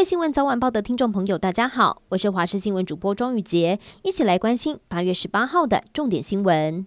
位新闻早晚报的听众朋友，大家好，我是华视新闻主播庄宇洁，一起来关心八月十八号的重点新闻。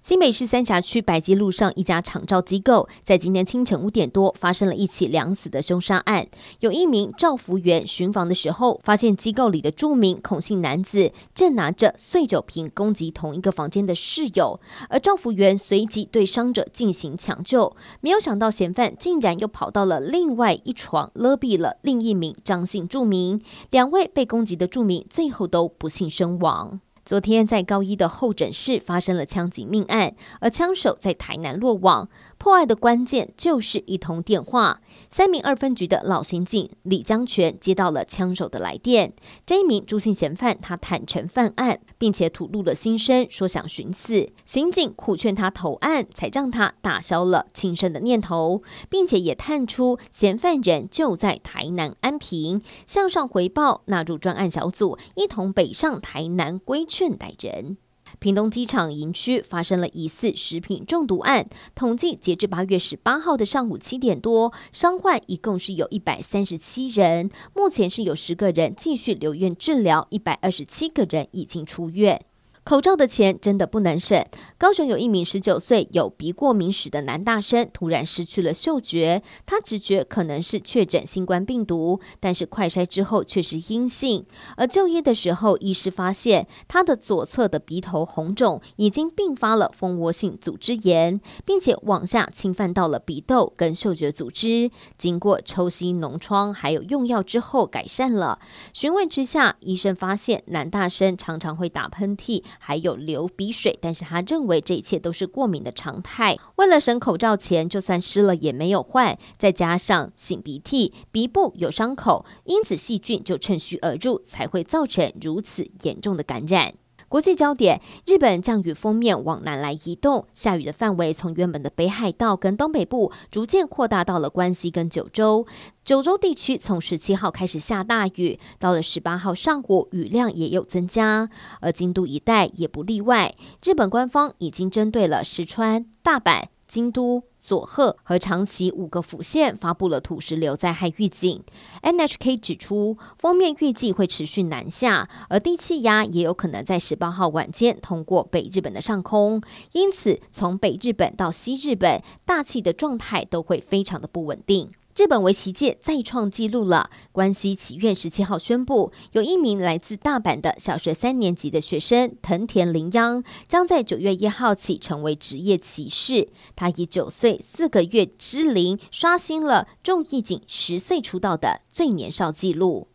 新北市三峡区百吉路上一家长照机构，在今天清晨五点多发生了一起两死的凶杀案。有一名照服员巡房的时候，发现机构里的著名孔姓男子正拿着碎酒瓶攻击同一个房间的室友，而照服员随即对伤者进行抢救，没有想到嫌犯竟然又跑到了另外一床勒毙了另一名张姓住民，两位被攻击的住民最后都不幸身亡。昨天在高一的候诊室发生了枪击命案，而枪手在台南落网。破案的关键就是一通电话。三名二分局的老刑警李江全接到了枪手的来电。这一名朱姓嫌犯，他坦承犯案，并且吐露了心声，说想寻死。刑警苦劝他投案，才让他打消了轻生的念头，并且也探出嫌犯人就在台南安平，向上回报，纳入专案小组，一同北上台南规劝逮人。屏东机场营区发生了疑似食品中毒案，统计截至八月十八号的上午七点多，伤患一共是有一百三十七人，目前是有十个人继续留院治疗，一百二十七个人已经出院。口罩的钱真的不能省。高雄有一名十九岁有鼻过敏史的男大生，突然失去了嗅觉，他直觉可能是确诊新冠病毒，但是快筛之后却是阴性。而就医的时候，医师发现他的左侧的鼻头红肿已经并发了蜂窝性组织炎，并且往下侵犯到了鼻窦跟嗅觉组织。经过抽吸脓疮还有用药之后改善了。询问之下，医生发现男大生常常会打喷嚏。还有流鼻水，但是他认为这一切都是过敏的常态。为了省口罩钱，就算湿了也没有换。再加上擤鼻涕，鼻部有伤口，因此细菌就趁虚而入，才会造成如此严重的感染。国际焦点：日本降雨封面往南来移动，下雨的范围从原本的北海道跟东北部，逐渐扩大到了关西跟九州。九州地区从十七号开始下大雨，到了十八号上午，雨量也有增加，而京都一带也不例外。日本官方已经针对了石川、大阪、京都、佐贺和长崎五个府县发布了土石流灾害预警。NHK 指出，封面预计会持续南下，而低气压也有可能在十八号晚间通过北日本的上空，因此从北日本到西日本，大气的状态都会非常的不稳定。日本围棋界再创纪录了。关西棋院十七号宣布，有一名来自大阪的小学三年级的学生藤田林央，将在九月一号起成为职业棋士。他以九岁四个月之龄，刷新了仲义景十岁出道的最年少纪录。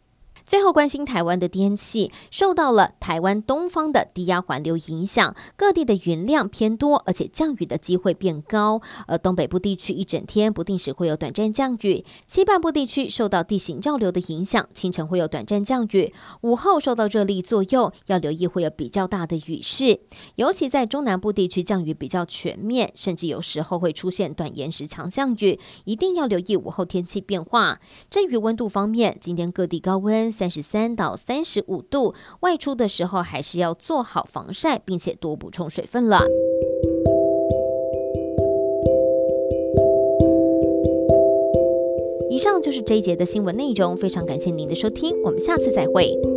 最后关心台湾的天气，受到了台湾东方的低压环流影响，各地的云量偏多，而且降雨的机会变高。而东北部地区一整天不定时会有短暂降雨，西半部地区受到地形绕流的影响，清晨会有短暂降雨，午后受到热力作用，要留意会有比较大的雨势。尤其在中南部地区降雨比较全面，甚至有时候会出现短延时强降雨，一定要留意午后天气变化。至于温度方面，今天各地高温。三十三到三十五度，外出的时候还是要做好防晒，并且多补充水分了。以上就是这一节的新闻内容，非常感谢您的收听，我们下次再会。